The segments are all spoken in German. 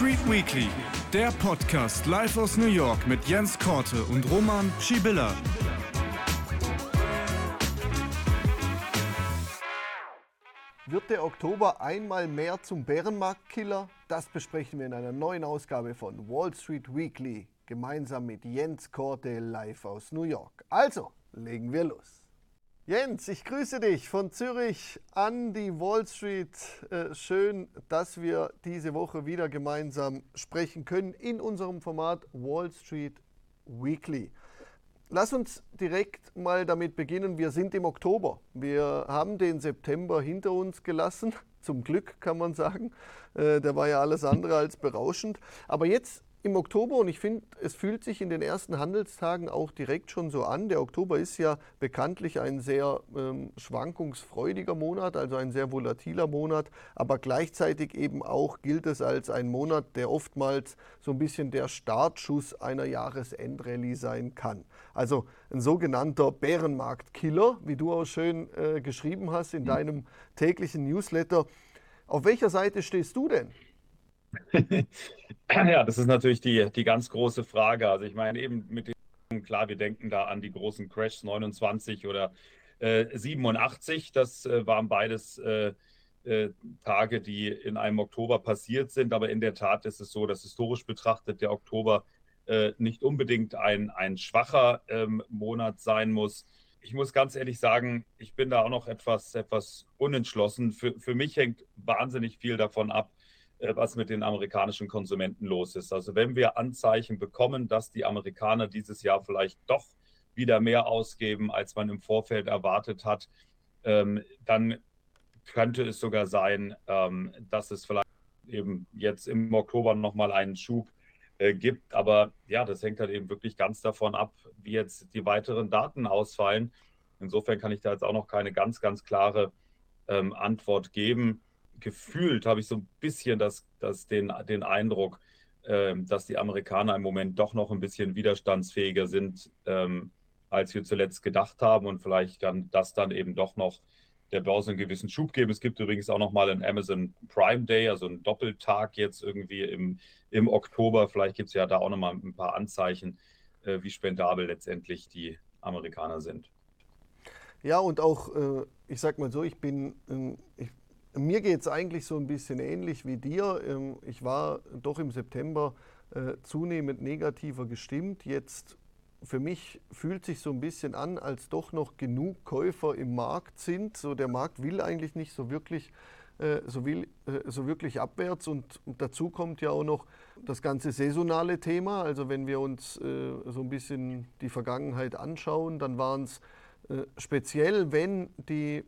Street Weekly, der Podcast live aus New York mit Jens Korte und Roman Schibilla. Wird der Oktober einmal mehr zum Bärenmarktkiller? Das besprechen wir in einer neuen Ausgabe von Wall Street Weekly gemeinsam mit Jens Korte live aus New York. Also, legen wir los. Jens, ich grüße dich von Zürich an die Wall Street. Äh, schön, dass wir diese Woche wieder gemeinsam sprechen können in unserem Format Wall Street Weekly. Lass uns direkt mal damit beginnen. Wir sind im Oktober. Wir haben den September hinter uns gelassen. Zum Glück kann man sagen. Äh, der war ja alles andere als berauschend. Aber jetzt im Oktober und ich finde, es fühlt sich in den ersten Handelstagen auch direkt schon so an. Der Oktober ist ja bekanntlich ein sehr ähm, schwankungsfreudiger Monat, also ein sehr volatiler Monat, aber gleichzeitig eben auch gilt es als ein Monat, der oftmals so ein bisschen der Startschuss einer Jahresendrallye sein kann. Also ein sogenannter Bärenmarktkiller, wie du auch schön äh, geschrieben hast in mhm. deinem täglichen Newsletter. Auf welcher Seite stehst du denn? ja, das ist natürlich die, die ganz große Frage. Also ich meine eben mit dem, klar, wir denken da an die großen Crashs 29 oder äh, 87. Das äh, waren beides äh, äh, Tage, die in einem Oktober passiert sind. Aber in der Tat ist es so, dass historisch betrachtet der Oktober äh, nicht unbedingt ein, ein schwacher ähm, Monat sein muss. Ich muss ganz ehrlich sagen, ich bin da auch noch etwas, etwas unentschlossen. Für, für mich hängt wahnsinnig viel davon ab, was mit den amerikanischen Konsumenten los ist. Also wenn wir Anzeichen bekommen, dass die Amerikaner dieses Jahr vielleicht doch wieder mehr ausgeben, als man im Vorfeld erwartet hat, ähm, dann könnte es sogar sein, ähm, dass es vielleicht eben jetzt im Oktober nochmal einen Schub äh, gibt. Aber ja, das hängt halt eben wirklich ganz davon ab, wie jetzt die weiteren Daten ausfallen. Insofern kann ich da jetzt auch noch keine ganz, ganz klare ähm, Antwort geben gefühlt habe ich so ein bisschen das, das den, den Eindruck, ähm, dass die Amerikaner im Moment doch noch ein bisschen widerstandsfähiger sind, ähm, als wir zuletzt gedacht haben. Und vielleicht kann das dann eben doch noch der Börse einen gewissen Schub geben. Es gibt übrigens auch noch mal einen Amazon Prime Day, also einen Doppeltag jetzt irgendwie im, im Oktober. Vielleicht gibt es ja da auch noch mal ein paar Anzeichen, äh, wie spendabel letztendlich die Amerikaner sind. Ja, und auch, äh, ich sag mal so, ich bin, äh, ich mir geht es eigentlich so ein bisschen ähnlich wie dir. Ähm, ich war doch im September äh, zunehmend negativer gestimmt. Jetzt für mich fühlt sich so ein bisschen an, als doch noch genug Käufer im Markt sind. So der Markt will eigentlich nicht so wirklich, äh, so, will, äh, so wirklich abwärts. Und, dazu kommt ja auch noch das ganze saisonale Thema. Also wenn wir uns so ein bisschen die Vergangenheit anschauen, dann waren es speziell, wenn die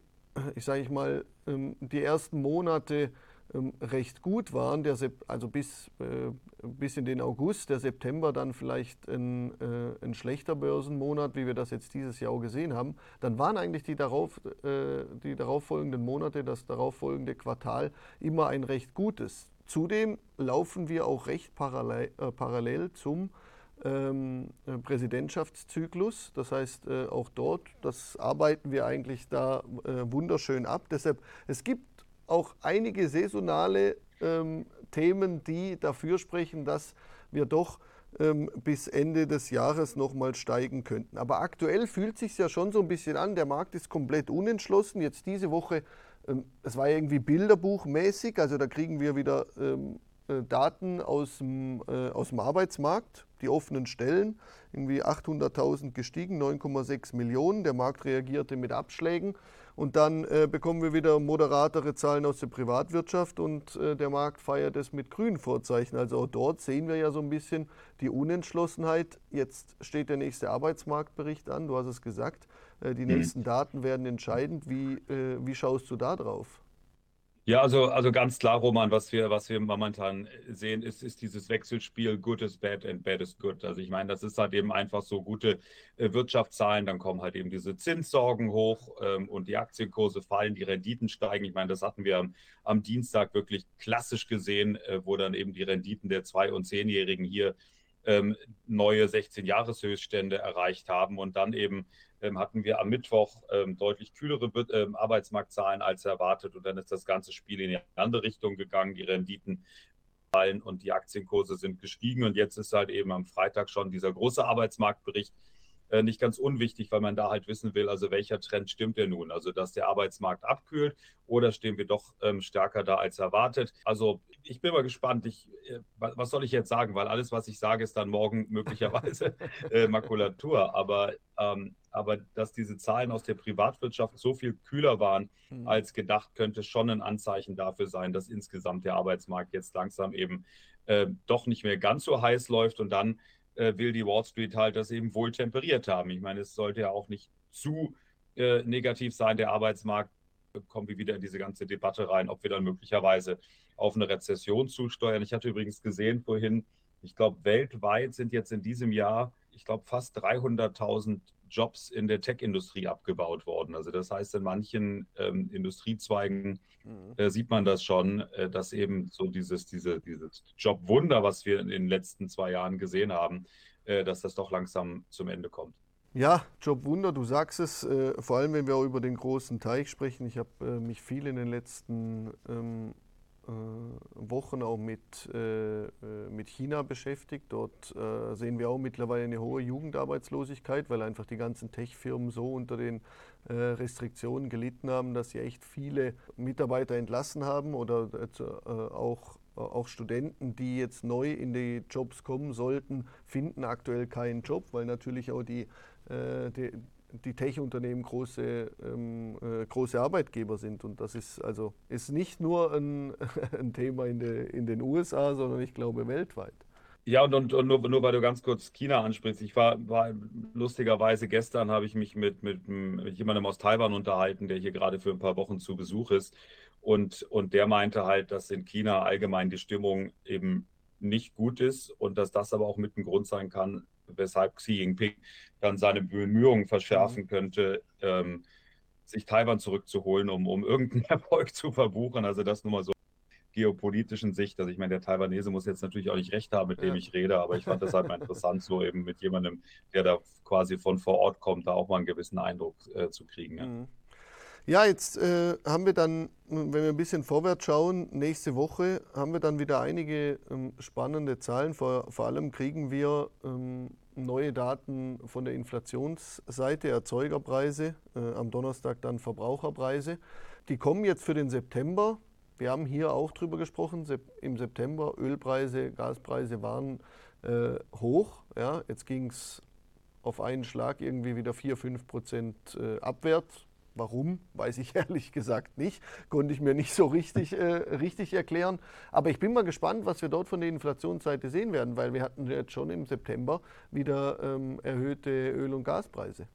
ich sage ich mal, ähm, die ersten Monate ähm, recht gut waren, also bis, äh, bis in den August, der September dann vielleicht ein, äh, ein schlechter Börsenmonat, wie wir das jetzt dieses Jahr auch gesehen haben, dann waren eigentlich die, darauf, äh, die darauffolgenden Monate, das darauffolgende Quartal immer ein recht gutes. Zudem laufen wir auch recht parallel, parallel zum ähm, äh, Präsidentschaftszyklus. Das heißt, äh, auch dort, das arbeiten wir eigentlich da äh, wunderschön ab. Deshalb, es gibt auch einige saisonale ähm, Themen, die dafür sprechen, dass wir doch ähm, bis Ende des Jahres nochmal steigen könnten. Aber aktuell fühlt sich ja schon so ein bisschen an, der Markt ist komplett unentschlossen. Jetzt diese Woche, ähm, es war irgendwie bilderbuchmäßig, also da kriegen wir wieder ähm, äh, Daten aus dem, äh, aus dem Arbeitsmarkt, die offenen Stellen, irgendwie 800.000 gestiegen, 9,6 Millionen. Der Markt reagierte mit Abschlägen. Und dann äh, bekommen wir wieder moderatere Zahlen aus der Privatwirtschaft und äh, der Markt feiert es mit grünen Vorzeichen. Also auch dort sehen wir ja so ein bisschen die Unentschlossenheit. Jetzt steht der nächste Arbeitsmarktbericht an, du hast es gesagt. Äh, die mhm. nächsten Daten werden entscheidend. Wie, äh, wie schaust du da drauf? Ja, also, also ganz klar, Roman, was wir, was wir momentan sehen, ist, ist dieses Wechselspiel Good is bad and bad is good. Also ich meine, das ist halt eben einfach so gute äh, Wirtschaftszahlen, dann kommen halt eben diese Zinssorgen hoch ähm, und die Aktienkurse fallen, die Renditen steigen. Ich meine, das hatten wir am, am Dienstag wirklich klassisch gesehen, äh, wo dann eben die Renditen der Zwei- und Zehnjährigen hier ähm, neue 16-Jahres-Höchststände erreicht haben und dann eben hatten wir am Mittwoch ähm, deutlich kühlere ähm, Arbeitsmarktzahlen als erwartet und dann ist das ganze Spiel in die andere Richtung gegangen. Die Renditen und die Aktienkurse sind gestiegen. Und jetzt ist halt eben am Freitag schon dieser große Arbeitsmarktbericht äh, nicht ganz unwichtig, weil man da halt wissen will, also welcher Trend stimmt denn nun? Also, dass der Arbeitsmarkt abkühlt oder stehen wir doch ähm, stärker da als erwartet? Also, ich bin mal gespannt. Ich, äh, was soll ich jetzt sagen? Weil alles, was ich sage, ist dann morgen möglicherweise äh, Makulatur. Aber, ähm, aber dass diese Zahlen aus der Privatwirtschaft so viel kühler waren mhm. als gedacht, könnte schon ein Anzeichen dafür sein, dass insgesamt der Arbeitsmarkt jetzt langsam eben äh, doch nicht mehr ganz so heiß läuft und dann äh, will die Wall Street halt das eben wohl temperiert haben. Ich meine, es sollte ja auch nicht zu äh, negativ sein, der Arbeitsmarkt. Kommen wir wieder in diese ganze Debatte rein, ob wir dann möglicherweise auf eine Rezession zusteuern. Ich hatte übrigens gesehen vorhin, ich glaube, weltweit sind jetzt in diesem Jahr, ich glaube, fast 300.000 Jobs in der Tech-Industrie abgebaut worden. Also das heißt, in manchen ähm, Industriezweigen mhm. äh, sieht man das schon, äh, dass eben so dieses, diese, dieses Jobwunder, was wir in den letzten zwei Jahren gesehen haben, äh, dass das doch langsam zum Ende kommt. Ja, Jobwunder, du sagst es, äh, vor allem wenn wir auch über den großen Teich sprechen. Ich habe äh, mich viel in den letzten ähm, äh, Wochen auch mit, äh, äh, mit China beschäftigt. Dort sehen wir auch mittlerweile eine hohe Jugendarbeitslosigkeit, weil einfach die ganzen Tech-Firmen so unter den Restriktionen gelitten haben, dass sie echt viele Mitarbeiter entlassen haben oder auch auch Studenten, die jetzt neu in die Jobs kommen sollten, finden aktuell keinen Job, weil natürlich auch die, die, die Tech-Unternehmen große, ähm, äh, große Arbeitgeber sind. Und das ist also ist nicht nur ein, ein Thema in, de, in den USA, sondern ich glaube weltweit. Ja, und, und, und nur, nur weil du ganz kurz China ansprichst. Ich war, war lustigerweise gestern habe ich mich mit, mit, mit jemandem aus Taiwan unterhalten, der hier gerade für ein paar Wochen zu Besuch ist. Und, und der meinte halt, dass in China allgemein die Stimmung eben nicht gut ist und dass das aber auch mit ein Grund sein kann, weshalb Xi Jinping dann seine Bemühungen verschärfen mhm. könnte, ähm, sich Taiwan zurückzuholen, um, um irgendeinen Erfolg zu verbuchen. Also das nur mal so geopolitischen Sicht. Also ich meine, der Taiwanese muss jetzt natürlich auch nicht recht haben, mit dem ich rede, aber ich fand das halt mal interessant, so eben mit jemandem, der da quasi von vor Ort kommt, da auch mal einen gewissen Eindruck äh, zu kriegen. Ja. Mhm. Ja, jetzt äh, haben wir dann, wenn wir ein bisschen vorwärts schauen, nächste Woche haben wir dann wieder einige ähm, spannende Zahlen. Vor, vor, allem kriegen wir ähm, neue Daten von der Inflationsseite, Erzeugerpreise, äh, am Donnerstag dann Verbraucherpreise. Die kommen jetzt für den September. Wir haben hier auch drüber gesprochen, im September Ölpreise, Gaspreise waren äh, hoch. Ja, jetzt ging es auf einen Schlag irgendwie wieder 4, 5 Prozent äh, abwärts Warum, weiß ich ehrlich gesagt nicht. Konnte ich mir nicht so richtig, äh, richtig erklären. Aber ich bin mal gespannt, was wir dort von der Inflationsseite sehen werden, weil wir hatten jetzt schon im September wieder ähm, erhöhte Öl- und Gaspreise.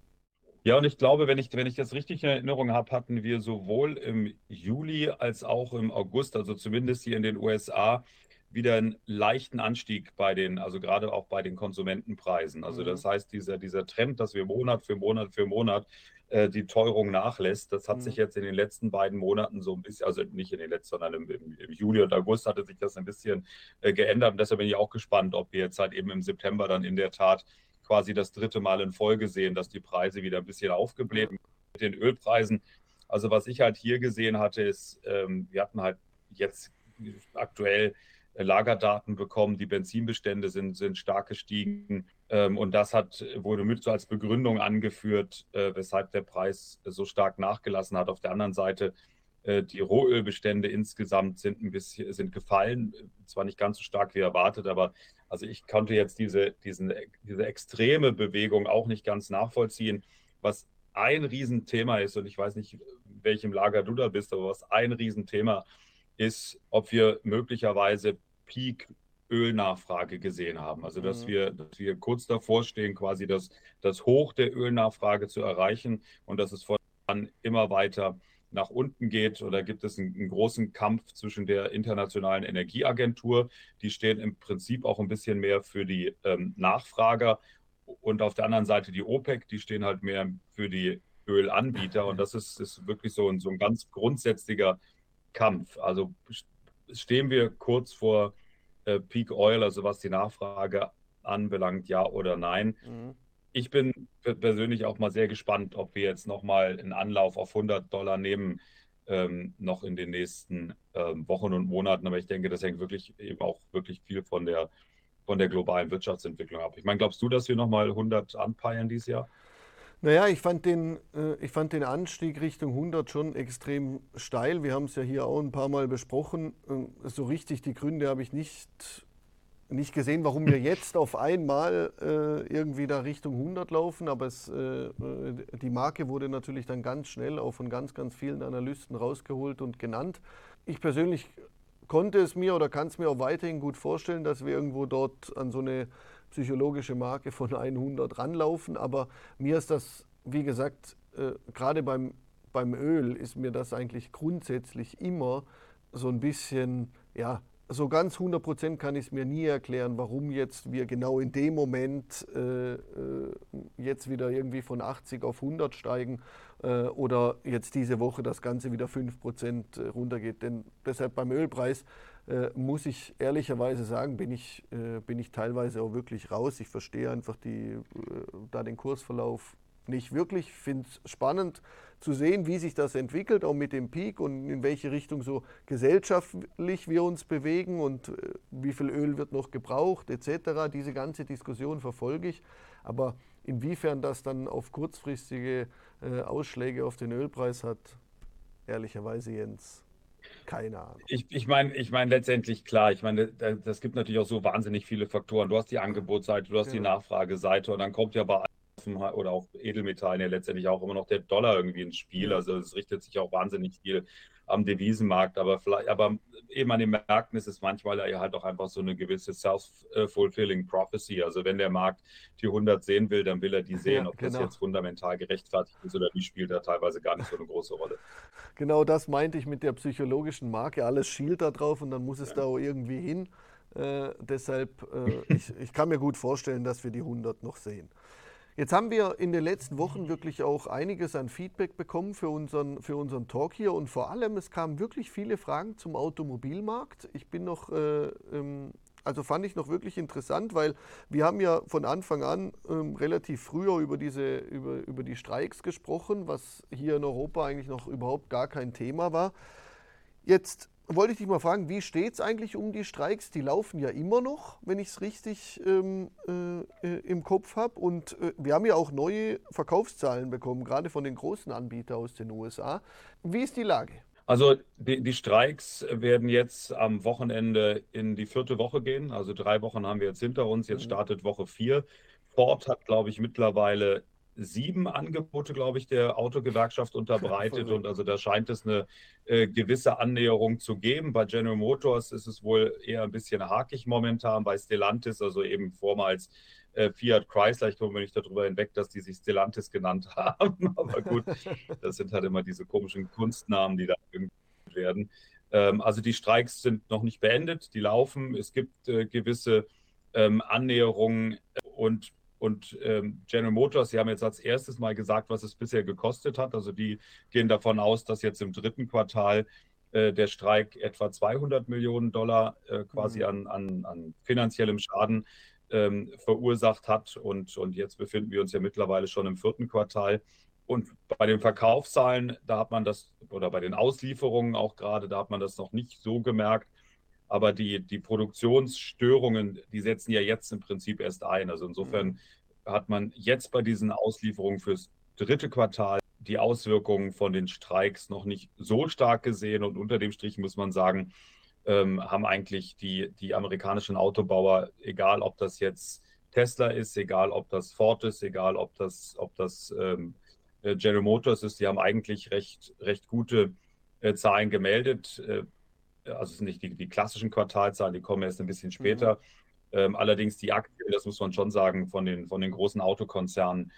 Ja, und ich glaube, wenn ich, wenn ich das richtig in Erinnerung habe, hatten wir sowohl im Juli als auch im August, also zumindest hier in den USA, wieder einen leichten Anstieg bei den, also gerade auch bei den Konsumentenpreisen. Also das mhm. heißt, dieser, dieser Trend, dass wir Monat für Monat für Monat äh, die Teuerung nachlässt. Das hat mhm. sich jetzt in den letzten beiden Monaten so ein bisschen, also nicht in den letzten, sondern im, im, im Juli und August hatte sich das ein bisschen äh, geändert. Und deshalb bin ich auch gespannt, ob wir jetzt halt eben im September dann in der Tat quasi das dritte Mal in Folge sehen, dass die Preise wieder ein bisschen aufgebläht mit den Ölpreisen. Also was ich halt hier gesehen hatte, ist, ähm, wir hatten halt jetzt aktuell Lagerdaten bekommen, die Benzinbestände sind, sind stark gestiegen. Ähm, und das hat, wurde mit so als Begründung angeführt, äh, weshalb der Preis so stark nachgelassen hat. Auf der anderen Seite, äh, die Rohölbestände insgesamt sind ein bisschen sind gefallen, zwar nicht ganz so stark wie erwartet, aber also ich konnte jetzt diese, diesen, diese extreme Bewegung auch nicht ganz nachvollziehen. Was ein Riesenthema ist, und ich weiß nicht, welchem Lager du da bist, aber was ein Riesenthema ist, ob wir möglicherweise Peak Ölnachfrage gesehen haben. Also dass, mhm. wir, dass wir kurz davor stehen, quasi das, das Hoch der Ölnachfrage zu erreichen und dass es von dann immer weiter nach unten geht. Oder gibt es einen, einen, großen Kampf zwischen der Internationalen Energieagentur, die stehen im Prinzip auch ein bisschen mehr für die ähm, Nachfrager und auf der anderen Seite die OPEC, die stehen halt mehr für die Ölanbieter. Und das ist, ist wirklich so ein, so ein ganz grundsätzlicher Kampf. Also stehen wir kurz vor äh, Peak Oil, also was die Nachfrage anbelangt, ja oder nein. Mhm. Ich bin persönlich auch mal sehr gespannt, ob wir jetzt nochmal einen Anlauf auf 100 Dollar nehmen ähm, noch in den nächsten ähm, Wochen und Monaten. Aber ich denke, das hängt wirklich eben auch wirklich viel von der, von der globalen Wirtschaftsentwicklung ab. Ich meine, glaubst du, dass wir nochmal 100 anpeilen dieses Jahr? Naja, ich fand, den, äh, ich fand den Anstieg Richtung 100 schon extrem steil. Wir haben es ja hier auch ein paar Mal besprochen. Äh, so richtig die Gründe habe ich nicht, nicht gesehen, warum wir jetzt auf einmal äh, irgendwie da Richtung 100 laufen. Aber es, äh, die Marke wurde natürlich dann ganz schnell auch von ganz, ganz vielen Analysten rausgeholt und genannt. Ich persönlich konnte es mir oder kann es mir auch weiterhin gut vorstellen, dass wir irgendwo dort an so eine psychologische Marke von 100 ranlaufen. Aber mir ist das, wie gesagt, äh, gerade beim, beim Öl ist mir das eigentlich grundsätzlich immer so ein bisschen, ja, so ganz 100 Prozent kann ich es mir nie erklären, warum jetzt wir genau in dem Moment äh, äh jetzt wieder irgendwie von 80 auf 100 steigen äh, oder jetzt diese Woche das Ganze wieder 5 Prozent äh, runtergeht. Denn deshalb beim Ölpreis äh, muss ich ehrlicherweise sagen, bin ich, äh, bin ich teilweise auch wirklich raus. Ich verstehe einfach die, äh, da den Kursverlauf nicht wirklich. Ich finde es spannend zu sehen, wie sich das entwickelt, auch mit dem Peak und in welche Richtung so gesellschaftlich wir uns bewegen und äh, wie viel Öl wird noch gebraucht etc. Diese ganze Diskussion verfolge ich. Aber inwiefern das dann auf kurzfristige äh, Ausschläge auf den Ölpreis hat, ehrlicherweise Jens, keine Ahnung. Ich, ich meine, ich mein letztendlich klar, ich meine, das gibt natürlich auch so wahnsinnig viele Faktoren. Du hast die Angebotsseite, du hast genau. die Nachfrageseite und dann kommt ja bei oder auch Edelmetallen ja letztendlich auch immer noch der Dollar irgendwie ins Spiel. Also es richtet sich auch wahnsinnig viel am Devisenmarkt, aber vielleicht, aber eben an den Märkten ist es manchmal halt auch einfach so eine gewisse self-fulfilling prophecy. Also wenn der Markt die 100 sehen will, dann will er die sehen. Ja, Ob genau. das jetzt fundamental gerechtfertigt ist oder nicht, spielt da teilweise gar nicht so eine große Rolle. Genau das meinte ich mit der psychologischen Marke. Alles schielt da drauf und dann muss es ja. da auch irgendwie hin. Äh, deshalb, äh, ich, ich kann mir gut vorstellen, dass wir die 100 noch sehen. Jetzt haben wir in den letzten Wochen wirklich auch einiges an Feedback bekommen für unseren, für unseren Talk hier und vor allem, es kamen wirklich viele Fragen zum Automobilmarkt. Ich bin noch, äh, ähm, also fand ich noch wirklich interessant, weil wir haben ja von Anfang an ähm, relativ früher über, diese, über, über die Streiks gesprochen, was hier in Europa eigentlich noch überhaupt gar kein Thema war. Jetzt wollte ich dich mal fragen, wie steht es eigentlich um die Streiks? Die laufen ja immer noch, wenn ich es richtig ähm, äh, äh, im Kopf habe. Und äh, wir haben ja auch neue Verkaufszahlen bekommen, gerade von den großen Anbietern aus den USA. Wie ist die Lage? Also die, die, Streiks werden jetzt am Wochenende in die vierte Woche gehen. Also drei Wochen haben wir jetzt hinter uns. Jetzt mhm. startet Woche vier. Ford hat, glaube ich, mittlerweile sieben Angebote, glaube ich, der Autogewerkschaft unterbreitet. und also da scheint es eine äh, gewisse Annäherung zu geben. Bei General Motors ist es wohl eher ein bisschen hakig momentan. Bei Stellantis, also eben vormals äh, Fiat Chrysler, ich komme mir nicht darüber hinweg, dass die sich Stellantis genannt haben. Aber gut, das sind halt immer diese komischen Kunstnamen, die da werden. Ähm, also die Streiks sind noch nicht beendet, die laufen. Es gibt äh, gewisse ähm, Annäherungen und und ähm, General Motors, Sie haben jetzt als erstes mal gesagt, was es bisher gekostet hat. Also die gehen davon aus, dass jetzt im dritten Quartal äh, der Streik etwa 200 Millionen Dollar äh, quasi mhm. an, an, an, finanziellem Schaden ähm, verursacht hat. Und, und jetzt befinden wir uns ja mittlerweile schon im vierten Quartal. Und bei den Verkaufszahlen, da hat man das, oder bei den Auslieferungen auch gerade, da hat man das noch nicht so gemerkt. Aber die, die Produktionsstörungen, die setzen ja jetzt im Prinzip erst ein. Also insofern mhm. hat man jetzt bei diesen Auslieferungen fürs dritte Quartal die Auswirkungen von den Streiks noch nicht so stark gesehen. Und unter dem Strich muss man sagen, ähm, haben eigentlich die, die amerikanischen Autobauer, egal ob das jetzt Tesla ist, egal ob das Ford ist, egal ob das, ob das ähm, äh, General Motors ist, die haben eigentlich recht, recht gute äh, Zahlen gemeldet. Äh, also es sind nicht die, die klassischen Quartalzahlen, die kommen erst ein bisschen später. Mhm. Ähm, allerdings die Aktien, das muss man schon sagen, von den, von den großen Autokonzernen,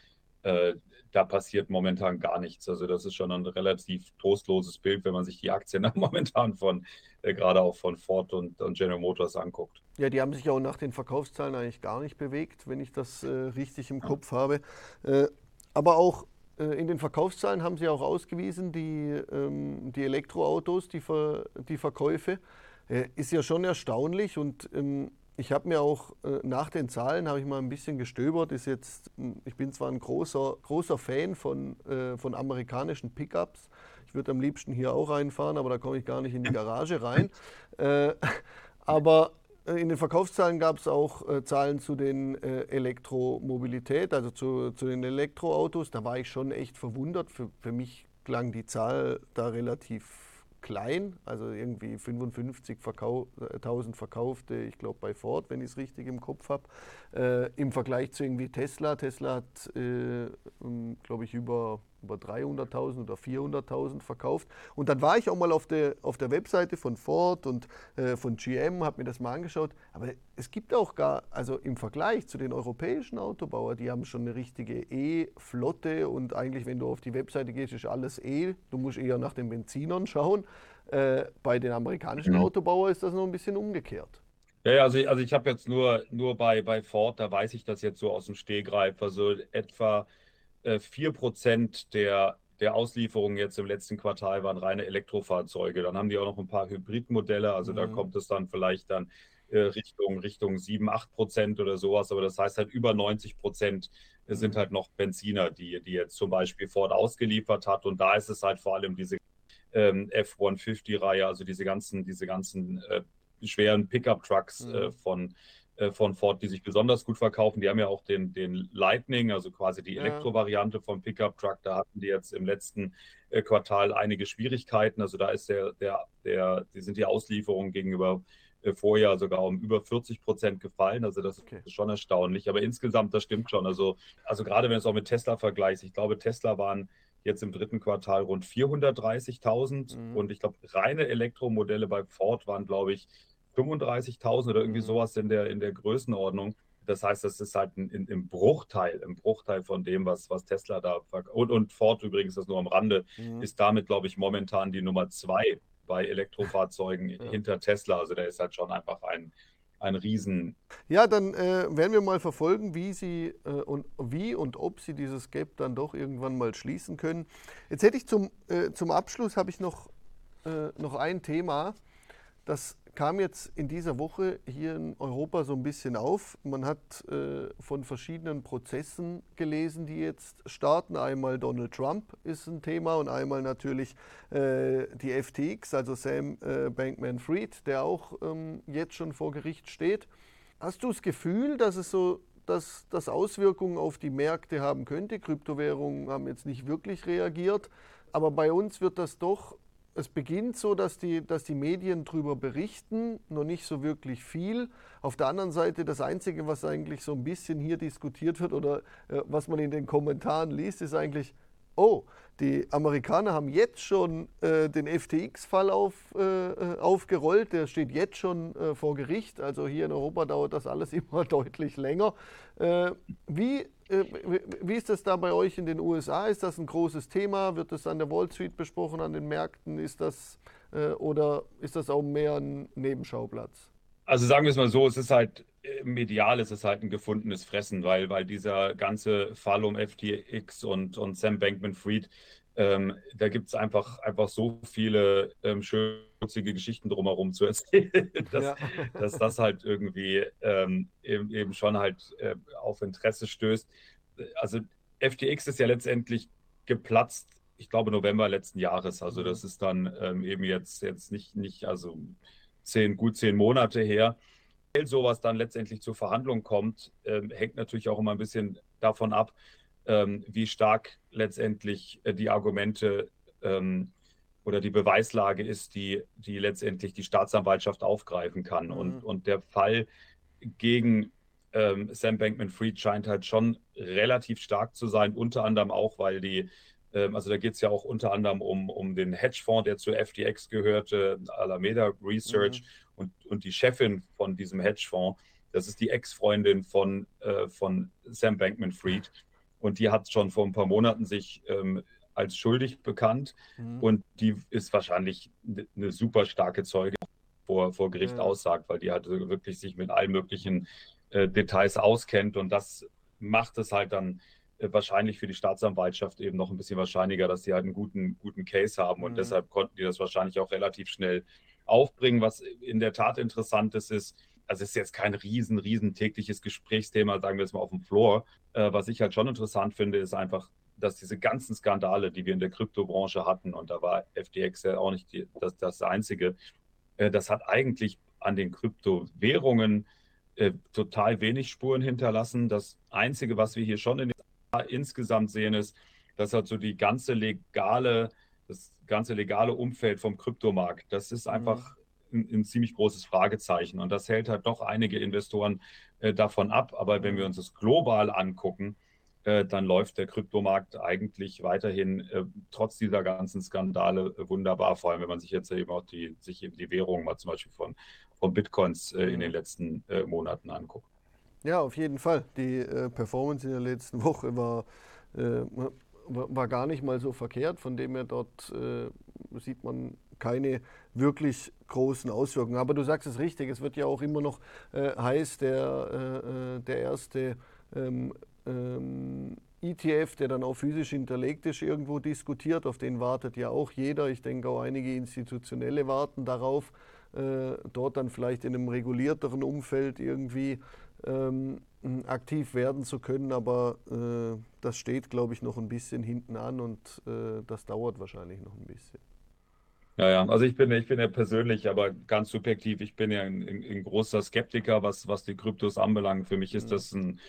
äh, da passiert momentan gar nichts. Also das ist schon ein relativ trostloses Bild, wenn man sich die Aktien momentan von, äh, gerade auch von Ford und, und, General Motors anguckt. Ja, die haben sich auch nach den Verkaufszahlen eigentlich gar nicht bewegt, wenn ich das äh, richtig im Kopf habe. Äh, aber auch äh, in den Verkaufszahlen haben Sie auch ausgewiesen, die, ähm, die Elektroautos, die, Ver, die Verkäufe. Äh, ist ja schon erstaunlich und ähm, ich habe mir auch äh, nach den Zahlen habe ich mal ein bisschen gestöbert. Ist jetzt, hm, ich bin zwar ein großer, großer Fan von, äh, von amerikanischen Pickups. Ich würde am liebsten hier auch reinfahren, aber da komme ich gar nicht in die Garage rein. Äh, aber äh, in den Verkaufszahlen gab es auch äh, Zahlen zu den äh, Elektromobilität, also zu, zu, den Elektroautos. Da war ich schon echt verwundert. Für, für mich klang die Zahl da relativ klein, also irgendwie 55.000 Verkau verkaufte, ich glaube bei Ford, wenn ich es richtig im Kopf habe, äh, im Vergleich zu irgendwie Tesla. Tesla hat, äh, ähm, glaube ich, über über 300.000 oder 400.000 verkauft. Und dann war ich auch mal auf der, auf der Webseite von Ford und äh, von GM, habe mir das mal angeschaut. Aber es gibt auch gar, also im Vergleich zu den europäischen Autobauern, die haben schon eine richtige E-Flotte und eigentlich, wenn du auf die Webseite gehst, ist alles E. Du musst eher nach den Benzinern schauen. Äh, bei den amerikanischen mhm. Autobauern ist das noch ein bisschen umgekehrt. Ja, also, also ich habe jetzt nur, nur bei, bei Ford, da weiß ich das jetzt so aus dem Stehgreif, also etwa 4% äh, der, der Auslieferungen jetzt im letzten Quartal waren reine Elektrofahrzeuge. Dann haben die auch noch ein paar Hybridmodelle, also mhm. da kommt es dann vielleicht dann äh, Richtung, Richtung 7, 8 Prozent oder sowas. Aber das heißt halt über 90 Prozent sind mhm. halt noch Benziner, die, die jetzt zum Beispiel Ford ausgeliefert hat. Und da ist es halt vor allem diese ähm, F-150-Reihe, also diese ganzen, diese ganzen äh, schweren Pickup-Trucks mhm. äh, von äh, von Ford, die sich besonders gut verkaufen. Die haben ja auch den, den Lightning, also quasi die Elektrovariante vom Pickup Truck. Da hatten die jetzt im letzten äh, Quartal einige Schwierigkeiten. Also da ist der, der, der, die sind die Auslieferungen gegenüber äh, Vorjahr sogar um über 40 Prozent gefallen. Also das okay. ist schon erstaunlich. Aber insgesamt, das stimmt schon. Also, also gerade wenn du es auch mit Tesla vergleichst, ich glaube, Tesla waren jetzt im dritten Quartal rund 430.000 mhm. und ich glaube, reine Elektromodelle bei Ford waren, glaube ich, 35.000 oder irgendwie sowas in der, in der Größenordnung. Das heißt, das ist halt ein, im Bruchteil, im Bruchteil von dem, was, was Tesla da und, und Ford übrigens, das nur am Rande, mhm. ist damit, glaube ich, momentan die Nummer zwei bei Elektrofahrzeugen ja. hinter Tesla. Also der ist halt schon einfach ein, ein Riesen. Ja, dann äh, werden wir mal verfolgen, wie sie äh, und wie und ob sie dieses Gap dann doch irgendwann mal schließen können. Jetzt hätte ich zum, äh, zum Abschluss habe ich noch, äh, noch ein Thema, das kam jetzt in dieser Woche hier in Europa so ein bisschen auf. Man hat äh, von verschiedenen Prozessen gelesen, die jetzt starten. Einmal Donald Trump ist ein Thema und einmal natürlich äh, die FTX, also Sam äh, Bankman-Fried, der auch ähm, jetzt schon vor Gericht steht. Hast du das Gefühl, dass es so dass das Auswirkungen auf die Märkte haben könnte? Kryptowährungen haben jetzt nicht wirklich reagiert, aber bei uns wird das doch es beginnt so, dass die, dass die Medien darüber berichten, noch nicht so wirklich viel. Auf der anderen Seite, das Einzige, was eigentlich so ein bisschen hier diskutiert wird oder äh, was man in den Kommentaren liest, ist eigentlich, oh, die Amerikaner haben jetzt schon äh, den FTX-Fall auf, äh, äh, aufgerollt, der steht jetzt schon äh, vor Gericht. Also hier in Europa dauert das alles immer deutlich länger. Äh, wie, wie ist das da bei euch in den USA? Ist das ein großes Thema? Wird das an der Wall Street besprochen, an den Märkten? Ist das, oder ist das auch mehr ein Nebenschauplatz? Also sagen wir es mal so, es ist halt medial ist es halt ein gefundenes Fressen, weil, weil dieser ganze Fall um FTX und, und Sam Bankman-Fried, ähm, da gibt es einfach, einfach so viele ähm, schmutzige Geschichten drumherum zu erzählen, dass, ja. dass das halt irgendwie ähm, eben, eben, schon halt äh, auf Interesse stößt. Also FTX ist ja letztendlich geplatzt, ich glaube November letzten Jahres. Also das mhm. ist dann ähm, eben jetzt, jetzt nicht, nicht, also zehn, gut zehn Monate her sowas dann letztendlich zur Verhandlung kommt, ähm, hängt natürlich auch immer ein bisschen davon ab, ähm, wie stark letztendlich äh, die Argumente ähm, oder die Beweislage ist, die, die letztendlich die Staatsanwaltschaft aufgreifen kann. Mhm. Und, und der Fall gegen ähm, Sam Bankman-Fried scheint halt schon relativ stark zu sein, unter anderem auch, weil die ähm, also da geht es ja auch unter anderem um, um den Hedgefonds, der zur FTX gehörte, Alameda Research. Mhm. Und, und die Chefin von diesem Hedgefonds, das ist die Ex-Freundin von, äh, von Sam Bankman-Fried. Und die hat schon vor ein paar Monaten sich ähm, als schuldig bekannt. Mhm. Und die ist wahrscheinlich eine super starke Zeuge vor, vor Gericht ja. aussagt, weil die halt wirklich sich mit allen möglichen äh, Details auskennt. Und das macht es halt dann äh, wahrscheinlich für die Staatsanwaltschaft eben noch ein bisschen wahrscheinlicher, dass sie halt einen guten, guten Case haben. Und mhm. deshalb konnten die das wahrscheinlich auch relativ schnell aufbringen. Was in der Tat interessant ist, ist, also es ist jetzt kein riesen, riesen tägliches Gesprächsthema, sagen wir jetzt mal auf dem Floor. Äh, was ich halt schon interessant finde, ist einfach dass diese ganzen Skandale, die wir in der Kryptobranche hatten, und da war FTX ja auch nicht die, das, das Einzige, äh, das hat eigentlich an den Kryptowährungen äh, total wenig Spuren hinterlassen. Das Einzige, was wir hier schon in insgesamt sehen, ist, dass halt so die ganze legale, das ganze legale Umfeld vom Kryptomarkt, das ist einfach mhm. Ein, ziemlich großes Fragezeichen. Und das hält halt doch einige Investoren äh, davon ab. Aber wenn wir uns das global angucken, äh, dann läuft der Kryptomarkt eigentlich weiterhin äh, trotz dieser ganzen Skandale äh, wunderbar, vor allem wenn man sich jetzt eben auch die, sich eben die Währung mal zum Beispiel von, von Bitcoins äh, in den letzten äh, Monaten anguckt. Ja, auf jeden Fall. Die Performance in der letzten Woche war, war gar nicht mal so verkehrt, von dem her dort sieht man keine wirklich großen Auswirkungen. Aber du sagst es richtig, es wird ja auch immer noch äh, heiß, der, äh, der erste ähm, ähm, ETF, der dann auch physisch hinterlegt ist, irgendwo diskutiert. Auf den wartet ja auch jeder. Ich denke auch einige Institutionelle warten darauf, äh, dort dann vielleicht in einem regulierteren Umfeld irgendwie ähm, aktiv werden zu können. Aber äh, das steht, glaube ich, noch ein bisschen hinten an und äh, das dauert wahrscheinlich noch ein bisschen. Ja, ja, also ich bin, ich bin ja persönlich, aber ganz subjektiv, ich bin ja ein, ein, ein großer Skeptiker, was, was die Kryptos anbelangt. Für mich ist mhm. das ein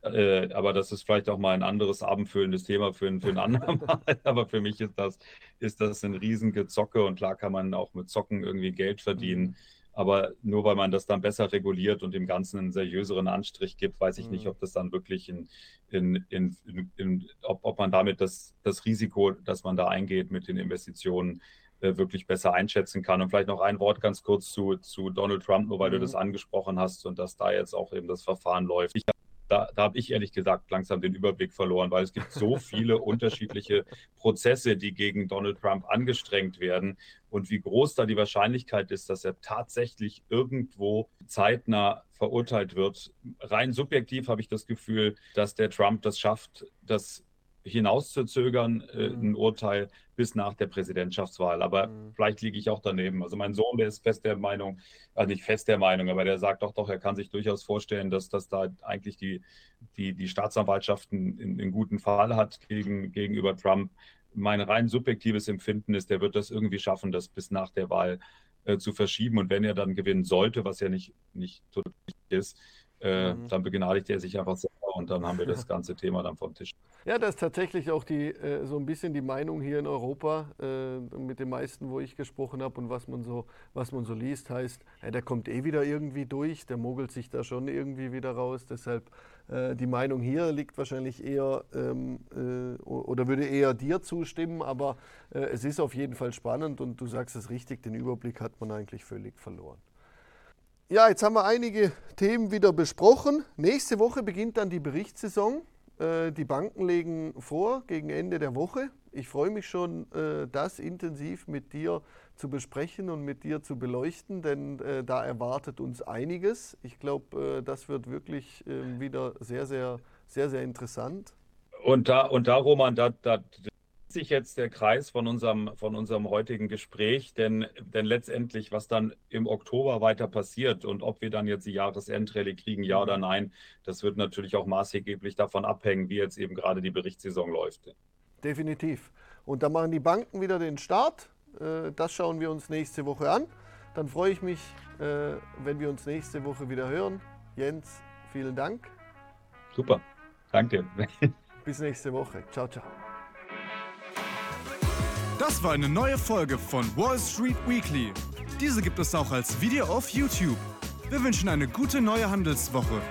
äh, aber das ist vielleicht auch mal ein anderes abendfüllendes Thema für, für ein andermal. aber für mich ist das, ist das ein Riesengezocke und klar kann man auch mit Zocken irgendwie Geld verdienen. Mhm. Aber nur weil man das dann besser reguliert und dem Ganzen einen seriöseren Anstrich gibt, weiß ich mhm. nicht, ob das dann wirklich in, in, in, in, ob, ob man damit das, das Risiko, das man da eingeht mit den Investitionen, wirklich besser einschätzen kann. Und vielleicht noch ein Wort ganz kurz zu, zu Donald Trump, nur weil mhm. du das angesprochen hast und dass da jetzt auch eben das Verfahren läuft. Ich da, da habe ich ehrlich gesagt langsam den Überblick verloren, weil es gibt so viele unterschiedliche Prozesse, die gegen Donald Trump angestrengt werden und wie groß da die Wahrscheinlichkeit ist, dass er tatsächlich irgendwo zeitnah verurteilt wird. Rein subjektiv habe ich das Gefühl, dass der Trump das schafft, das hinauszuzögern, äh, mhm. ein Urteil bis nach der Präsidentschaftswahl. Aber mhm. vielleicht liege ich auch daneben. Also mein Sohn, der ist fest der Meinung, also nicht fest der Meinung, aber der sagt doch, doch, er kann sich durchaus vorstellen, dass, dass da eigentlich die, die, die Staatsanwaltschaft einen, einen guten Fall hat gegen, gegenüber Trump. Mein rein subjektives Empfinden ist, der wird das irgendwie schaffen, das bis nach der Wahl äh, zu verschieben. Und wenn er dann gewinnen sollte, was ja nicht, nicht ist, äh, mhm. dann begnadigt er sich einfach selber und dann haben wir das ganze Thema dann vom Tisch. Ja, das ist tatsächlich auch die, äh, so ein bisschen die Meinung hier in Europa äh, mit den meisten, wo ich gesprochen habe und was man so, was man so liest, heißt, der kommt eh wieder irgendwie durch, der mogelt sich da schon irgendwie wieder raus. Deshalb äh, die Meinung hier liegt wahrscheinlich eher ähm, äh, oder würde eher dir zustimmen, aber es ist auf jeden Fall spannend und du sagst es richtig, den Überblick hat man eigentlich völlig verloren. Ja, jetzt haben wir einige Themen wieder besprochen. Nächste Woche beginnt dann die Berichtssaison. Äh, die Banken legen vor gegen Ende der Woche. Ich freue mich schon, äh, das intensiv mit dir zu besprechen und mit dir zu beleuchten, denn äh, da erwartet uns einiges. Ich glaube, das wird wirklich ähm, wieder sehr, sehr, sehr, sehr interessant. Und da, und da Roman, da, da, sich jetzt der Kreis von unserem, von unserem heutigen Gespräch, denn, denn letztendlich, was dann im Oktober weiter passiert und ob wir dann jetzt die Jahresendrallye kriegen, ja oder nein, das wird natürlich auch maßgeblich davon abhängen, wie jetzt eben gerade die Berichtssaison läuft. Definitiv. Und da machen die Banken wieder den Start. Äh, das schauen wir uns nächste Woche an. Dann freue ich mich, äh, wenn wir uns nächste Woche wieder hören. Jens, vielen Dank. Super, danke. Bis nächste Woche. Ciao, ciao. Das war eine neue Folge von Wall Street Weekly. Diese gibt es auch als Video auf YouTube. Wir wünschen eine gute neue Handelswoche.